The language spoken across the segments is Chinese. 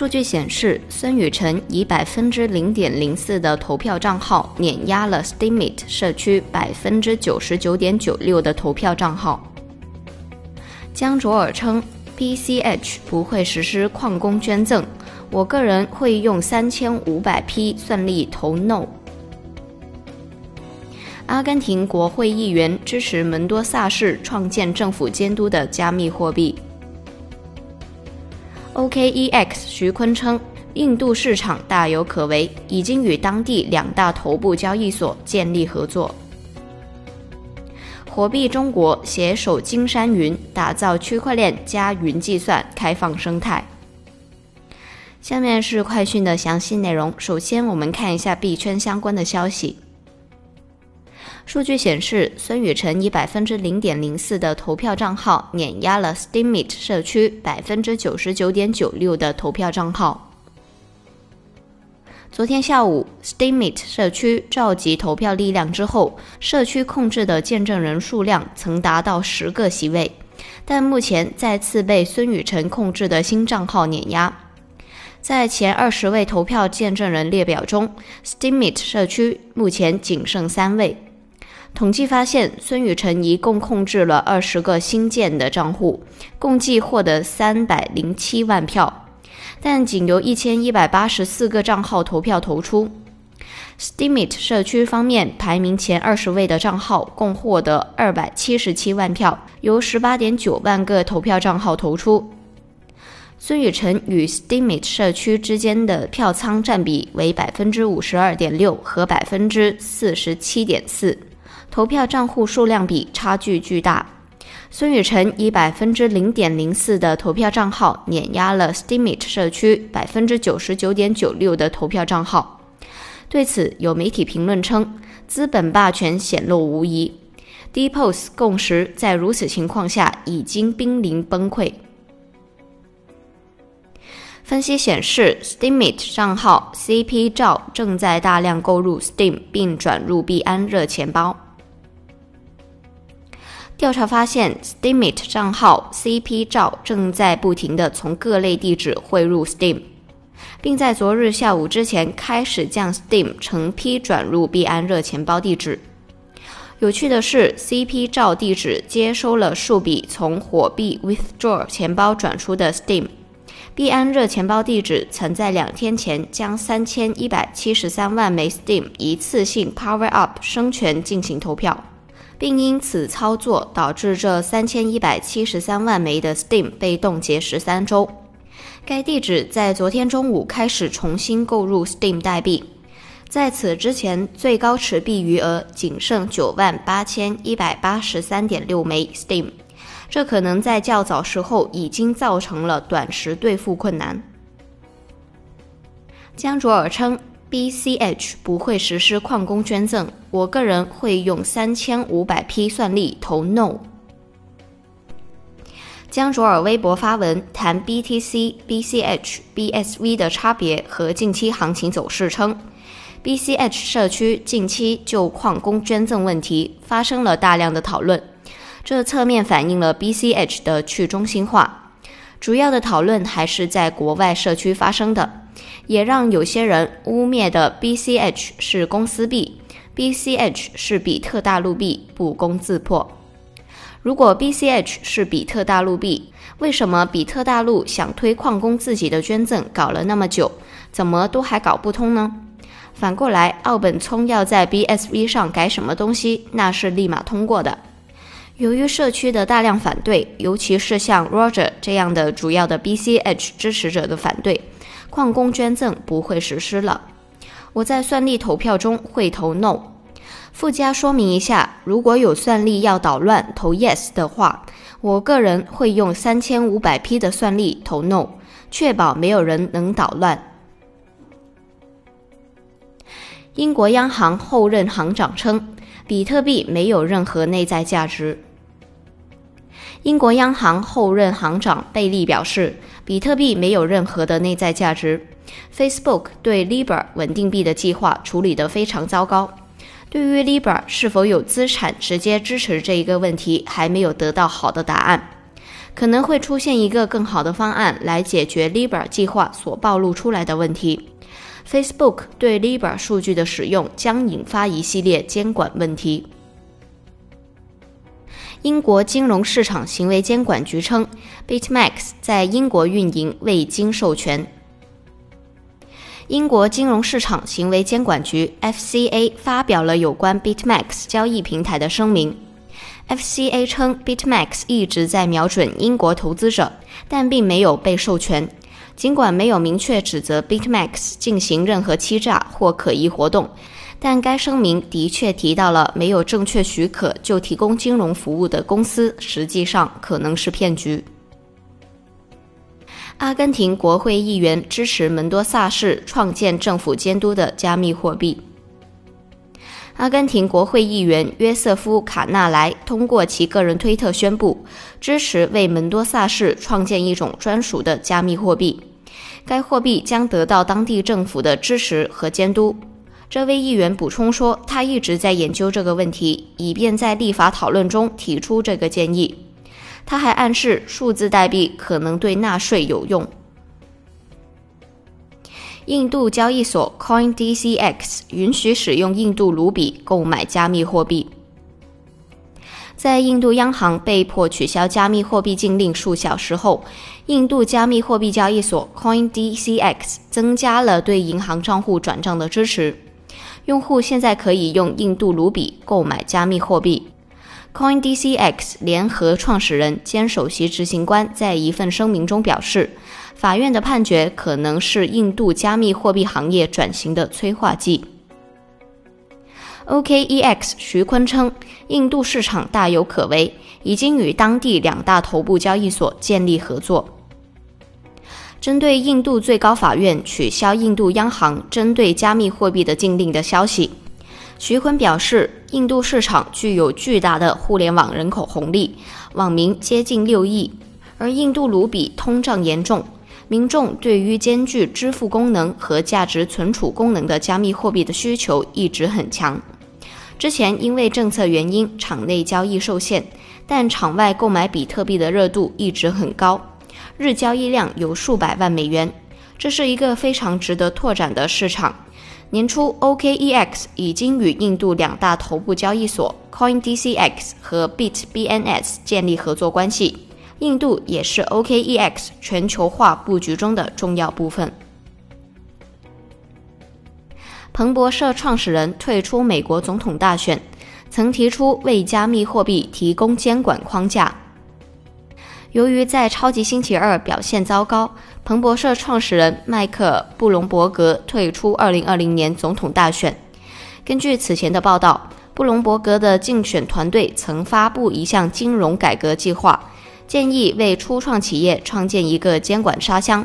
数据显示，孙宇晨以百分之零点零四的投票账号碾压了 Steemit 社区百分之九十九点九六的投票账号。江卓尔称，BCH 不会实施矿工捐赠，我个人会用三千五百批算力投 No。阿根廷国会议员支持门多萨市创建政府监督的加密货币。OKEX 徐坤称，印度市场大有可为，已经与当地两大头部交易所建立合作。火币中国携手金山云，打造区块链加云计算开放生态。下面是快讯的详细内容。首先，我们看一下币圈相关的消息。数据显示，孙宇晨以百分之零点零四的投票账号碾压了 Steemit 社区百分之九十九点九六的投票账号。昨天下午，Steemit 社区召集投票力量之后，社区控制的见证人数量曾达到十个席位，但目前再次被孙宇晨控制的新账号碾压。在前二十位投票见证人列表中，Steemit 社区目前仅剩三位。统计发现，孙宇晨一共控制了二十个新建的账户，共计获得三百零七万票，但仅由一千一百八十四个账号投票投出。Steemit 社区方面，排名前二十位的账号共获得二百七十七万票，由十八点九万个投票账号投出。孙宇晨与 Steemit 社区之间的票仓占比为百分之五十二点六和百分之四十七点四。投票账户数量比差距巨大，孙宇晨以百分之零点零四的投票账号碾压了 Steemit 社区百分之九十九点九六的投票账号。对此，有媒体评论称，资本霸权显露无遗，Depos 共识在如此情况下已经濒临崩溃。分析显示，Steemit 账号 CP 照正在大量购入 Steam 并转入币安热钱包。调查发现，Steemit 账号 CP 照正在不停地从各类地址汇入 Steam，并在昨日下午之前开始将 Steam 成批转入币安热钱包地址。有趣的是，CP 照地址接收了数笔从火币 Withdraw 钱包转出的 Steam 币安热钱包地址曾在两天前将三千一百七十三万枚 Steam 一次性 Power Up 生权进行投票。并因此操作导致这三千一百七十三万枚的 Steam 被冻结十三周。该地址在昨天中午开始重新购入 Steam 代币，在此之前最高持币余额仅剩九万八千一百八十三点六枚 Steam 这可能在较早时候已经造成了短时兑付困难。江卓尔称。BCH 不会实施矿工捐赠，我个人会用三千五百批算力投 No。江卓尔微博发文谈 BTC、BCH、BSV 的差别和近期行情走势，称 BCH 社区近期就矿工捐赠问题发生了大量的讨论，这侧面反映了 BCH 的去中心化，主要的讨论还是在国外社区发生的。也让有些人污蔑的 BCH 是公司币，BCH 是比特大陆币不攻自破。如果 BCH 是比特大陆币，为什么比特大陆想推矿工自己的捐赠搞了那么久，怎么都还搞不通呢？反过来，奥本聪要在 BSV 上改什么东西，那是立马通过的。由于社区的大量反对，尤其是像 Roger 这样的主要的 BCH 支持者的反对。矿工捐赠不会实施了。我在算力投票中会投 no。附加说明一下，如果有算力要捣乱投 yes 的话，我个人会用三千五百 P 的算力投 no，确保没有人能捣乱。英国央行后任行长称，比特币没有任何内在价值。英国央行后任行长贝利表示，比特币没有任何的内在价值。Facebook 对 Libra 稳定币的计划处理得非常糟糕。对于 Libra 是否有资产直接支持这一个问题，还没有得到好的答案。可能会出现一个更好的方案来解决 Libra 计划所暴露出来的问题。Facebook 对 Libra 数据的使用将引发一系列监管问题。英国金融市场行为监管局称，BitMax 在英国运营未经授权。英国金融市场行为监管局 （FCA） 发表了有关 BitMax 交易平台的声明。FCA 称，BitMax 一直在瞄准英国投资者，但并没有被授权。尽管没有明确指责 BitMax 进行任何欺诈或可疑活动，但该声明的确提到了没有正确许可就提供金融服务的公司实际上可能是骗局。阿根廷国会议员支持门多萨市创建政府监督的加密货币。阿根廷国会议员约瑟夫·卡纳莱通过其个人推特宣布，支持为门多萨市创建一种专属的加密货币。该货币将得到当地政府的支持和监督。这位议员补充说，他一直在研究这个问题，以便在立法讨论中提出这个建议。他还暗示，数字代币可能对纳税有用。印度交易所 CoinDCX 允许使用印度卢比购买加密货币。在印度央行被迫取消加密货币禁令数小时后，印度加密货币交易所 CoinDCX 增加了对银行账户转账的支持。用户现在可以用印度卢比购买加密货币。CoinDCX 联合创始人兼首席执行官在一份声明中表示。法院的判决可能是印度加密货币行业转型的催化剂。OKEX 徐坤称，印度市场大有可为，已经与当地两大头部交易所建立合作。针对印度最高法院取消印度央行针对加密货币的禁令的消息，徐坤表示，印度市场具有巨大的互联网人口红利，网民接近六亿，而印度卢比通胀严重。民众对于兼具支付功能和价值存储功能的加密货币的需求一直很强。之前因为政策原因，场内交易受限，但场外购买比特币的热度一直很高，日交易量有数百万美元，这是一个非常值得拓展的市场。年初，OKEX 已经与印度两大头部交易所 CoinDCX 和 BitBNS 建立合作关系。印度也是 OKEX 全球化布局中的重要部分。彭博社创始人退出美国总统大选，曾提出为加密货币提供监管框架。由于在超级星期二表现糟糕，彭博社创始人迈克布隆伯格退出2020年总统大选。根据此前的报道，布隆伯格的竞选团队曾发布一项金融改革计划。建议为初创企业创建一个监管沙箱，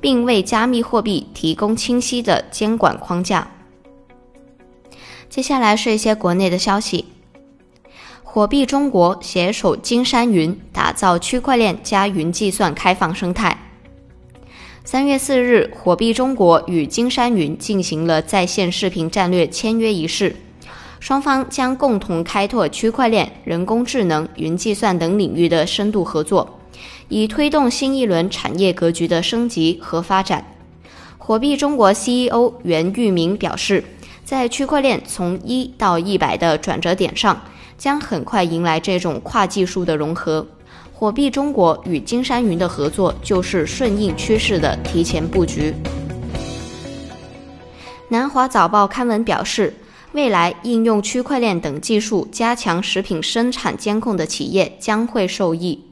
并为加密货币提供清晰的监管框架。接下来是一些国内的消息：火币中国携手金山云，打造区块链加云计算开放生态。三月四日，火币中国与金山云进行了在线视频战略签约仪式。双方将共同开拓区块链、人工智能、云计算等领域的深度合作，以推动新一轮产业格局的升级和发展。火币中国 CEO 袁玉明表示，在区块链从一到一百的转折点上，将很快迎来这种跨技术的融合。火币中国与金山云的合作就是顺应趋势的提前布局。南华早报刊文表示。未来应用区块链等技术加强食品生产监控的企业将会受益。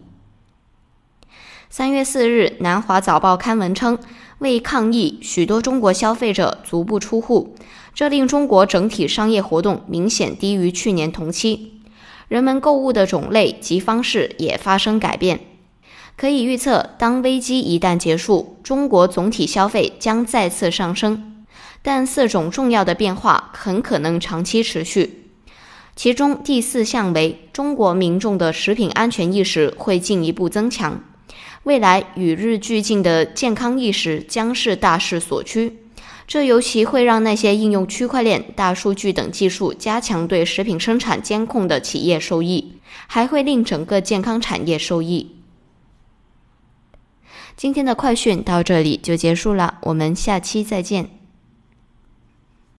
三月四日，南华早报刊文称，为抗疫，许多中国消费者足不出户，这令中国整体商业活动明显低于去年同期。人们购物的种类及方式也发生改变。可以预测，当危机一旦结束，中国总体消费将再次上升。但四种重要的变化很可能长期持续。其中第四项为中国民众的食品安全意识会进一步增强，未来与日俱进的健康意识将是大势所趋。这尤其会让那些应用区块链、大数据等技术加强对食品生产监控的企业受益，还会令整个健康产业受益。今天的快讯到这里就结束了，我们下期再见。